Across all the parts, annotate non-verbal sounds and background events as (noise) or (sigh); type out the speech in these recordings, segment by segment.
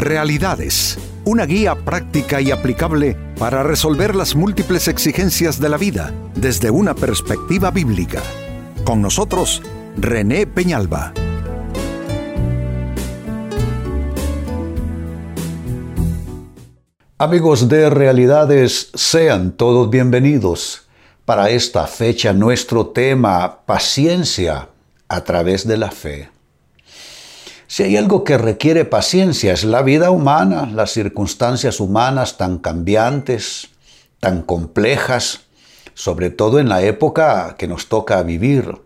Realidades, una guía práctica y aplicable para resolver las múltiples exigencias de la vida desde una perspectiva bíblica. Con nosotros, René Peñalba. Amigos de Realidades, sean todos bienvenidos. Para esta fecha nuestro tema, paciencia a través de la fe. Si hay algo que requiere paciencia es la vida humana, las circunstancias humanas tan cambiantes, tan complejas, sobre todo en la época que nos toca vivir.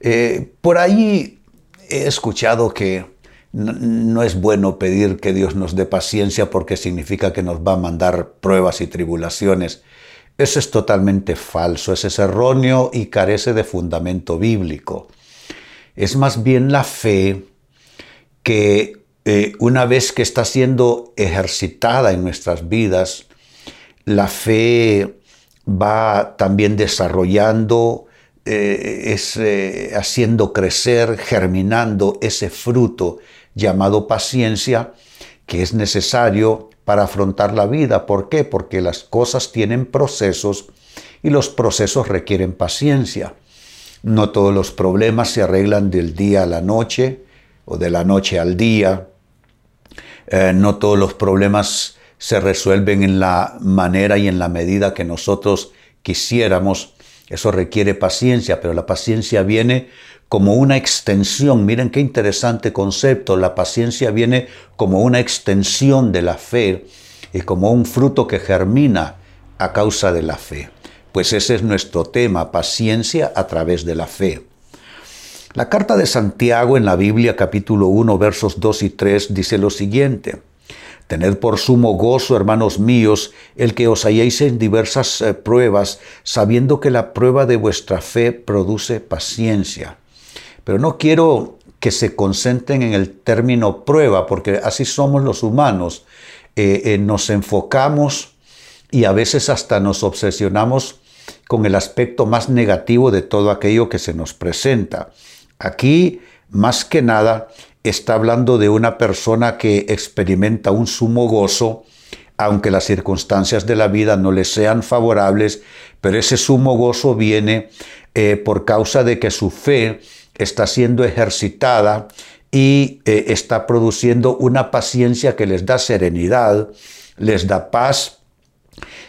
Eh, por ahí he escuchado que no es bueno pedir que Dios nos dé paciencia porque significa que nos va a mandar pruebas y tribulaciones. Eso es totalmente falso, eso es erróneo y carece de fundamento bíblico. Es más bien la fe que eh, una vez que está siendo ejercitada en nuestras vidas, la fe va también desarrollando, eh, eh, haciendo crecer, germinando ese fruto llamado paciencia que es necesario para afrontar la vida. ¿Por qué? Porque las cosas tienen procesos y los procesos requieren paciencia. No todos los problemas se arreglan del día a la noche o de la noche al día. Eh, no todos los problemas se resuelven en la manera y en la medida que nosotros quisiéramos. Eso requiere paciencia, pero la paciencia viene como una extensión. Miren qué interesante concepto. La paciencia viene como una extensión de la fe y como un fruto que germina a causa de la fe. Pues ese es nuestro tema, paciencia a través de la fe. La carta de Santiago en la Biblia capítulo 1 versos 2 y 3 dice lo siguiente. Tened por sumo gozo, hermanos míos, el que os halléis en diversas eh, pruebas, sabiendo que la prueba de vuestra fe produce paciencia. Pero no quiero que se concentren en el término prueba, porque así somos los humanos. Eh, eh, nos enfocamos y a veces hasta nos obsesionamos con el aspecto más negativo de todo aquello que se nos presenta. Aquí, más que nada, está hablando de una persona que experimenta un sumo gozo, aunque las circunstancias de la vida no le sean favorables, pero ese sumo gozo viene eh, por causa de que su fe está siendo ejercitada y eh, está produciendo una paciencia que les da serenidad, les da paz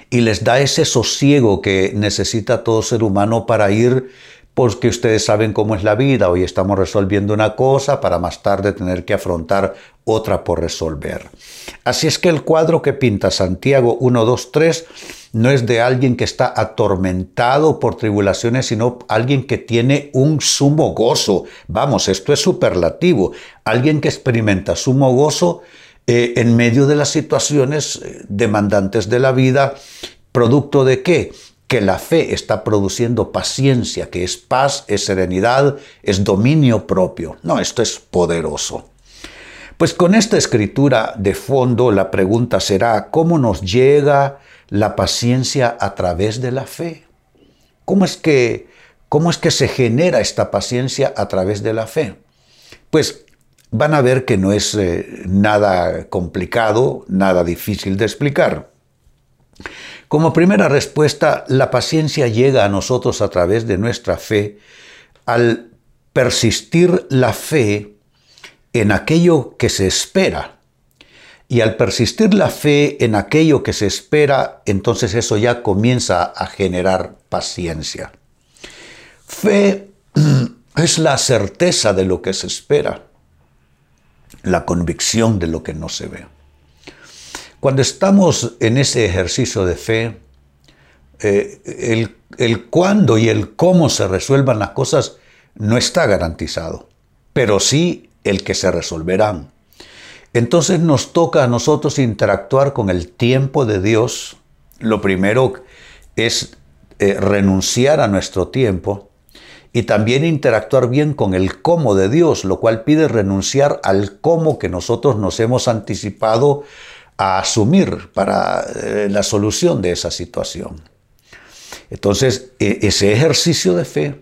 y les da ese sosiego que necesita todo ser humano para ir porque ustedes saben cómo es la vida. Hoy estamos resolviendo una cosa para más tarde tener que afrontar otra por resolver. Así es que el cuadro que pinta Santiago 1, 2, 3 no es de alguien que está atormentado por tribulaciones, sino alguien que tiene un sumo gozo. Vamos, esto es superlativo. Alguien que experimenta sumo gozo eh, en medio de las situaciones eh, demandantes de la vida, producto de qué? Que la fe está produciendo paciencia, que es paz, es serenidad, es dominio propio. No, esto es poderoso. Pues con esta escritura de fondo la pregunta será, ¿cómo nos llega la paciencia a través de la fe? ¿Cómo es que, cómo es que se genera esta paciencia a través de la fe? Pues van a ver que no es eh, nada complicado, nada difícil de explicar. Como primera respuesta, la paciencia llega a nosotros a través de nuestra fe al persistir la fe en aquello que se espera. Y al persistir la fe en aquello que se espera, entonces eso ya comienza a generar paciencia. Fe (clears throat) es la certeza de lo que se espera, la convicción de lo que no se ve. Cuando estamos en ese ejercicio de fe, eh, el, cuándo y el cómo se resuelvan las cosas no está garantizado, pero sí el que se resolverán. Entonces nos toca a nosotros interactuar con el tiempo de Dios. Lo primero es eh, renunciar a nuestro tiempo y también interactuar bien con el cómo de Dios, lo cual pide renunciar al cómo que nosotros nos hemos anticipado a asumir para eh, la solución de esa situación. Entonces, e, ese ejercicio de fe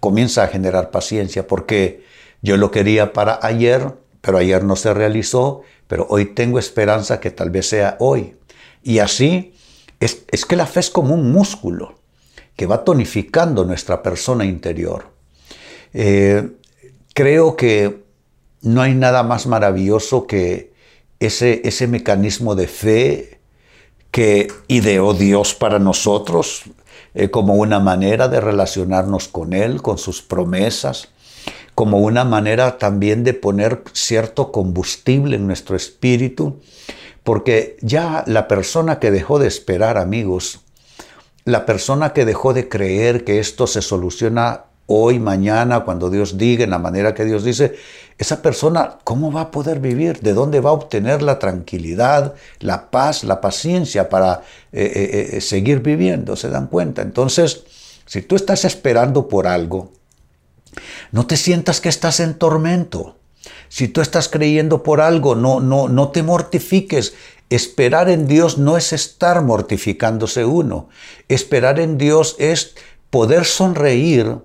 comienza a generar paciencia porque yo lo quería para ayer, pero ayer no se realizó, pero hoy tengo esperanza que tal vez sea hoy. Y así es, que la fe es como un músculo que va tonificando nuestra persona interior. Eh, creo que no hay nada más maravilloso que ese, ese mecanismo de fe que ideó Dios para nosotros eh, como una manera de relacionarnos con Él, con sus promesas, como una manera también de poner cierto combustible en nuestro espíritu, porque ya la persona que dejó de esperar, amigos, la persona que dejó de creer que esto se soluciona hoy, mañana, cuando Dios diga, en la manera que Dios dice, esa persona, ¿cómo va a poder vivir? ¿De dónde va a obtener la tranquilidad, la paz, la paciencia para eh, eh, eh, seguir viviendo? ¿Se dan cuenta? Entonces, si tú estás esperando por algo, no te sientas que estás en tormento. Si tú estás creyendo por algo, no, no, no te mortifiques. Esperar en Dios no es estar mortificándose uno. Esperar en Dios es poder sonreír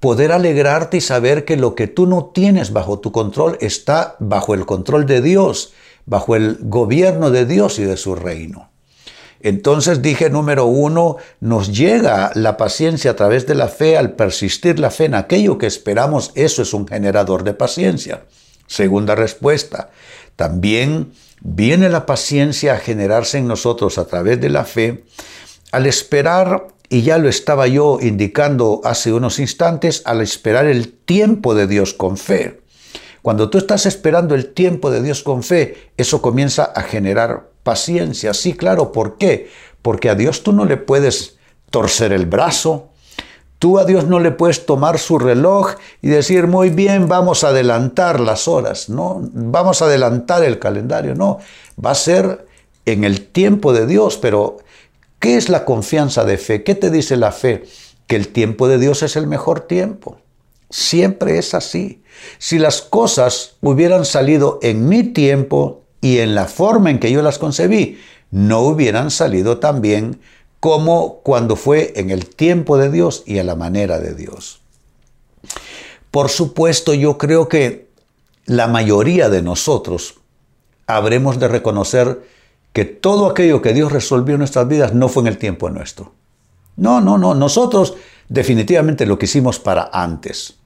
poder alegrarte y saber que lo que tú no tienes bajo tu control está bajo el control de Dios, bajo el gobierno de Dios y de su reino. Entonces dije número uno, nos llega la paciencia a través de la fe al persistir la fe en aquello que esperamos, eso es un generador de paciencia. Segunda respuesta, también viene la paciencia a generarse en nosotros a través de la fe al esperar y ya lo estaba yo indicando hace unos instantes, al esperar el tiempo de Dios con fe. Cuando tú estás esperando el tiempo de Dios con fe, eso comienza a generar paciencia. Sí, claro, ¿por qué? Porque a Dios tú no le puedes torcer el brazo, tú a Dios no le puedes tomar su reloj y decir, muy bien, vamos a adelantar las horas, no, vamos a adelantar el calendario, no, va a ser en el tiempo de Dios, pero ¿Qué es la confianza de fe? ¿Qué te dice la fe? Que el tiempo de Dios es el mejor tiempo. Siempre es así. Si las cosas hubieran salido en mi tiempo y en la forma en que yo las concebí, no hubieran salido tan bien como cuando fue en el tiempo de Dios y a la manera de Dios. Por supuesto, yo creo que la mayoría de nosotros habremos de reconocer que todo aquello que Dios resolvió en nuestras vidas no fue en el tiempo nuestro. No, no, no. Nosotros definitivamente lo quisimos para antes,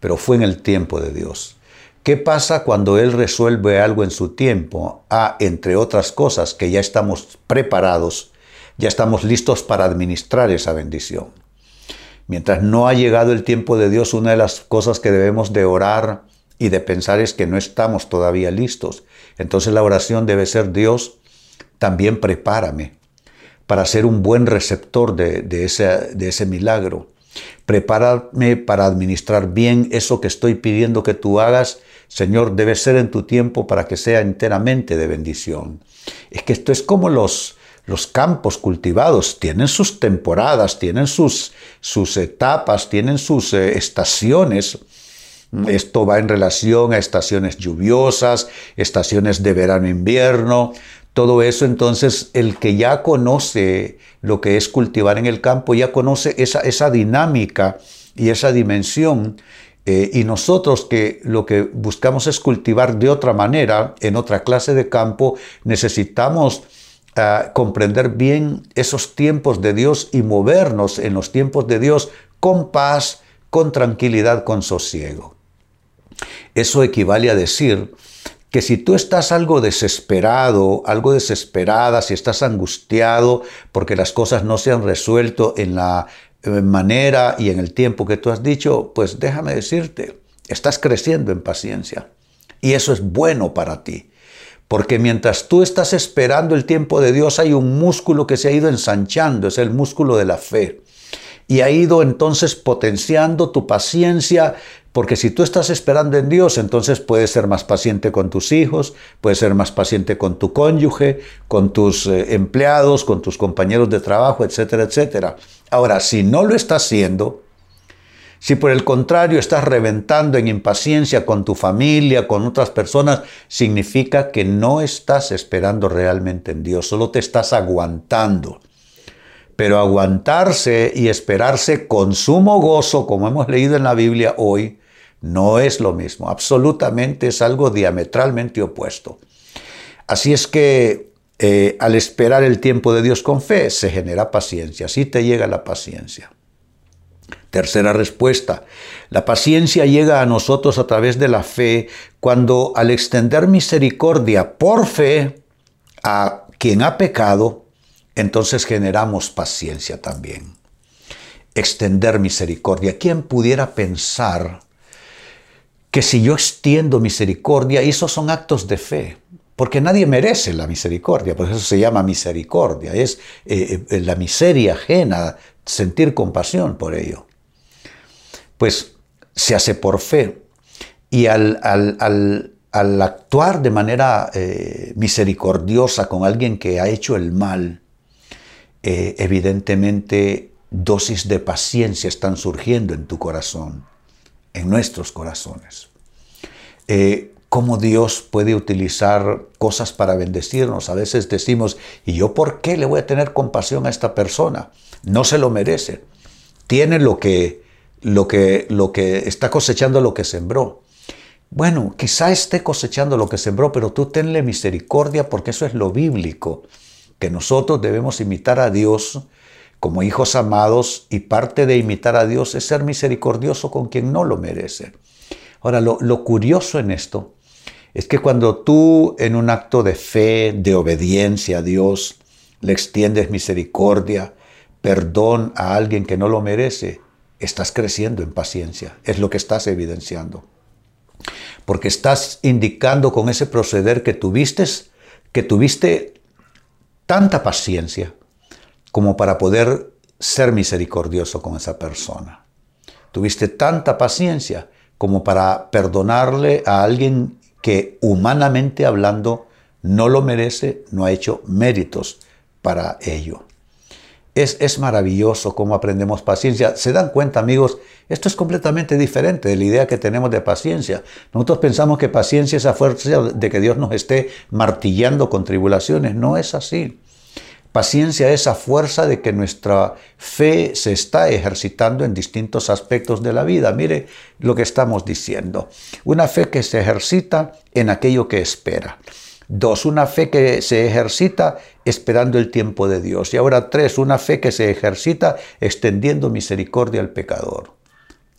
pero fue en el tiempo de Dios. ¿Qué pasa cuando Él resuelve algo en su tiempo? Ah, entre otras cosas, que ya estamos preparados, ya estamos listos para administrar esa bendición. Mientras no ha llegado el tiempo de Dios, una de las cosas que debemos de orar y de pensar es que no estamos todavía listos. Entonces la oración debe ser Dios, también prepárame para ser un buen receptor de, ese, milagro. Prepárame para administrar bien eso que estoy pidiendo que tú hagas. Señor, debe ser en tu tiempo para que sea enteramente de bendición. Es que esto es como los, los campos cultivados. Tienen sus temporadas, tienen sus, sus etapas, tienen sus eh, estaciones. Esto va en relación a estaciones lluviosas, estaciones de verano-invierno, todo eso, entonces el que ya conoce lo que es cultivar en el campo, ya conoce esa, esa dinámica y esa dimensión. Eh, y nosotros que lo que buscamos es cultivar de otra manera, en otra clase de campo, necesitamos ah, comprender bien esos tiempos de Dios y movernos en los tiempos de Dios con paz, con tranquilidad, con sosiego. Eso equivale a decir que si tú estás algo desesperado, algo desesperada, si estás angustiado porque las cosas no se han resuelto en la manera y en el tiempo que tú has dicho, pues déjame decirte, estás creciendo en paciencia. Y eso es bueno para ti. Porque mientras tú estás esperando el tiempo de Dios, hay un músculo que se ha ido ensanchando, es el músculo de la fe. Y ha ido entonces potenciando tu paciencia, porque si tú estás esperando en Dios, entonces puedes ser más paciente con tus hijos, puedes ser más paciente con tu cónyuge, con tus eh, empleados, con tus compañeros de trabajo, etcétera, etcétera. Ahora, si no lo estás haciendo, si por el contrario estás reventando en impaciencia con tu familia, con otras personas, significa que no estás esperando realmente en Dios, solo te estás aguantando. Pero aguantarse y esperarse con sumo gozo, como hemos leído en la Biblia hoy, No es lo mismo, absolutamente es algo diametralmente opuesto. Así es que eh, al esperar el tiempo de Dios con fe se genera paciencia, así te llega la paciencia. Tercera respuesta, la paciencia llega a nosotros a través de la fe cuando al extender misericordia por fe a quien ha pecado, entonces generamos paciencia también. Extender misericordia. ¿Quién pudiera pensar que si yo extiendo misericordia, esos son actos de fe? Porque nadie merece la misericordia, por eso se llama misericordia, es eh, eh, la miseria ajena, sentir compasión por ello pues se hace por fe. Y al, actuar de manera eh, misericordiosa con alguien que ha hecho el mal, evidentemente dosis de paciencia están surgiendo en tu corazón, en nuestros corazones. Eh, cómo Dios puede utilizar cosas para bendecirnos. A veces decimos, ¿y yo por qué le voy a tener compasión a esta persona? No se lo merece. Tiene lo que lo que, lo que está cosechando lo que sembró. Bueno, quizá esté cosechando lo que sembró, pero tú tenle misericordia porque eso es lo bíblico, que nosotros debemos imitar a Dios como hijos amados y parte de imitar a Dios es ser misericordioso con quien no lo merece. Ahora, lo, lo curioso en esto es que cuando tú en un acto de fe, de obediencia a Dios, le extiendes misericordia, perdón a alguien que no lo merece, estás creciendo en paciencia, es lo que estás evidenciando. Porque estás indicando con ese proceder que tuviste, que tuviste tanta paciencia como para poder ser misericordioso con esa persona. Tuviste tanta paciencia como para perdonarle a alguien que humanamente hablando no lo merece, no ha hecho méritos para ello. Es, maravilloso cómo aprendemos paciencia. ¿Se dan cuenta, amigos? Esto es completamente diferente de la idea que tenemos de paciencia. Nosotros pensamos que paciencia es esa fuerza de que Dios nos esté martillando con tribulaciones. No es así. Paciencia es esa fuerza de que nuestra fe se está ejercitando en distintos aspectos de la vida. Mire lo que estamos diciendo. Una fe que se ejercita en aquello que espera. Dos, una fe que se ejercita esperando el tiempo de Dios. Y ahora tres, una fe que se ejercita extendiendo misericordia al pecador.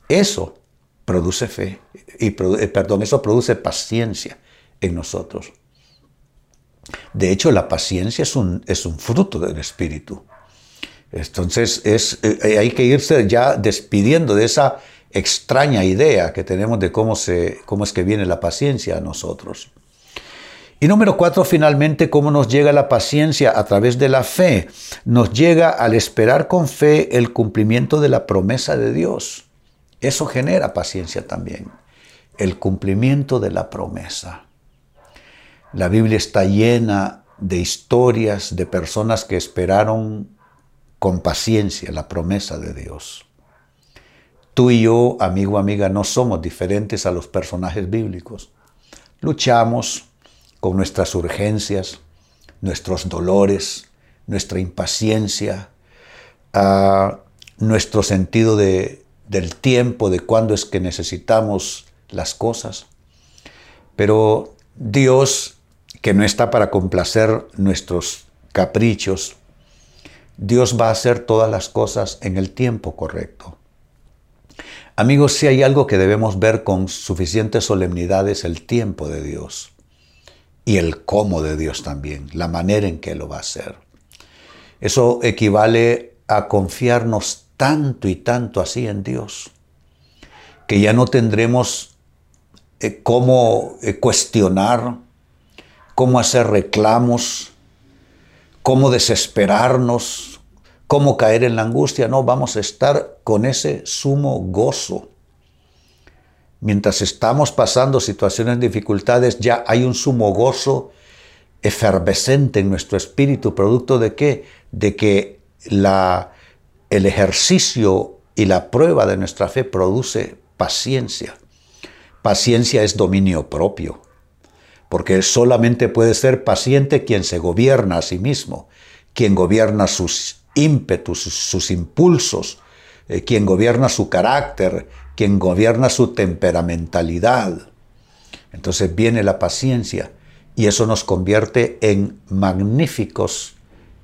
Eso produce fe, y eh, perdón, eso produce paciencia en nosotros. De hecho, la paciencia es un, es un fruto del Espíritu. Entonces, es, eh, hay que irse ya despidiendo de esa extraña idea que tenemos de cómo, se, cómo es que viene la paciencia a nosotros. Y número cuatro, finalmente, cómo nos llega la paciencia a través de la fe. Nos llega al esperar con fe el cumplimiento de la promesa de Dios. Eso genera paciencia también. El cumplimiento de la promesa. La Biblia está llena de historias de personas que esperaron con paciencia la promesa de Dios. Tú y yo, amigo, amiga, no somos diferentes a los personajes bíblicos. Luchamos, con nuestras urgencias, nuestros dolores, nuestra impaciencia, nuestro sentido de, del tiempo, de cuándo es que necesitamos las cosas. Pero Dios, que no está para complacer nuestros caprichos, Dios va a hacer todas las cosas en el tiempo correcto. Amigos, si hay algo que debemos ver con suficiente solemnidad es el tiempo de Dios y el cómo de Dios también, la manera en que lo va a hacer. Eso equivale a confiarnos tanto y tanto así en Dios, que ya no tendremos eh, cómo eh, cuestionar, cómo hacer reclamos, cómo desesperarnos, cómo caer en la angustia. No, vamos a estar con ese sumo gozo mientras estamos pasando situaciones de dificultades, ya hay un sumo gozo efervescente en nuestro espíritu, producto de qué? De que la, el ejercicio y la prueba de nuestra fe produce paciencia. Paciencia es dominio propio, porque solamente puede ser paciente quien se gobierna a sí mismo, quien gobierna sus ímpetus, sus impulsos, eh, quien gobierna su carácter, quien gobierna su temperamentalidad. Entonces viene la paciencia y eso nos convierte en magníficos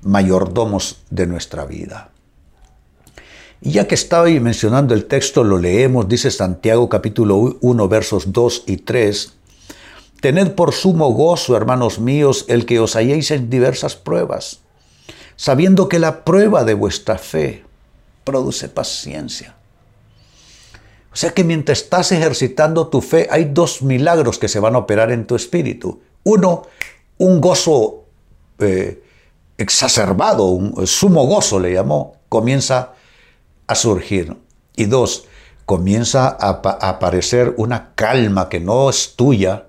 mayordomos de nuestra vida. Y ya que estaba mencionando el texto, lo leemos, dice Santiago capítulo 1 versos 2 y 3. Tened por sumo gozo, hermanos míos, el que os halléis en diversas pruebas, sabiendo que la prueba de vuestra fe produce paciencia. O sea que mientras estás ejercitando tu fe, hay dos milagros que se van a operar en tu espíritu. Uno, un gozo eh, exacerbado, un sumo gozo le llamó, comienza a surgir. Y dos, comienza a, aparecer una calma que no es tuya,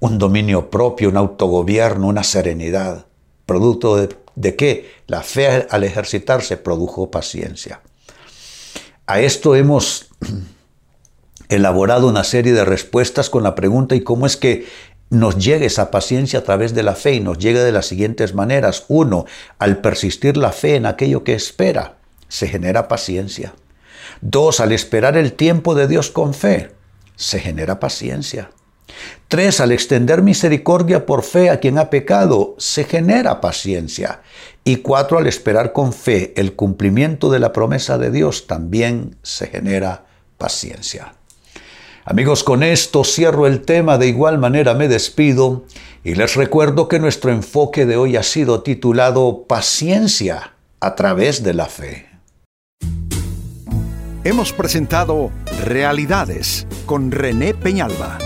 un dominio propio, un autogobierno, una serenidad. ¿Producto de, de qué? La fe al ejercitarse produjo paciencia. A esto hemos (clears throat) elaborado una serie de respuestas con la pregunta ¿y cómo es que nos llegue esa paciencia a través de la fe y nos llega de las siguientes maneras. Uno, al persistir la fe en aquello que espera se genera paciencia. Dos, al esperar el tiempo de Dios con fe, se genera paciencia. Tres, al extender misericordia por fe a quien ha pecado, se genera paciencia. Y cuatro, al esperar con fe el cumplimiento de la promesa de Dios, también se genera paciencia. Amigos, con esto cierro el tema, de igual manera me despido y les recuerdo que nuestro enfoque de hoy ha sido titulado Paciencia a través de la fe hemos presentado Realidades con René Peñalba.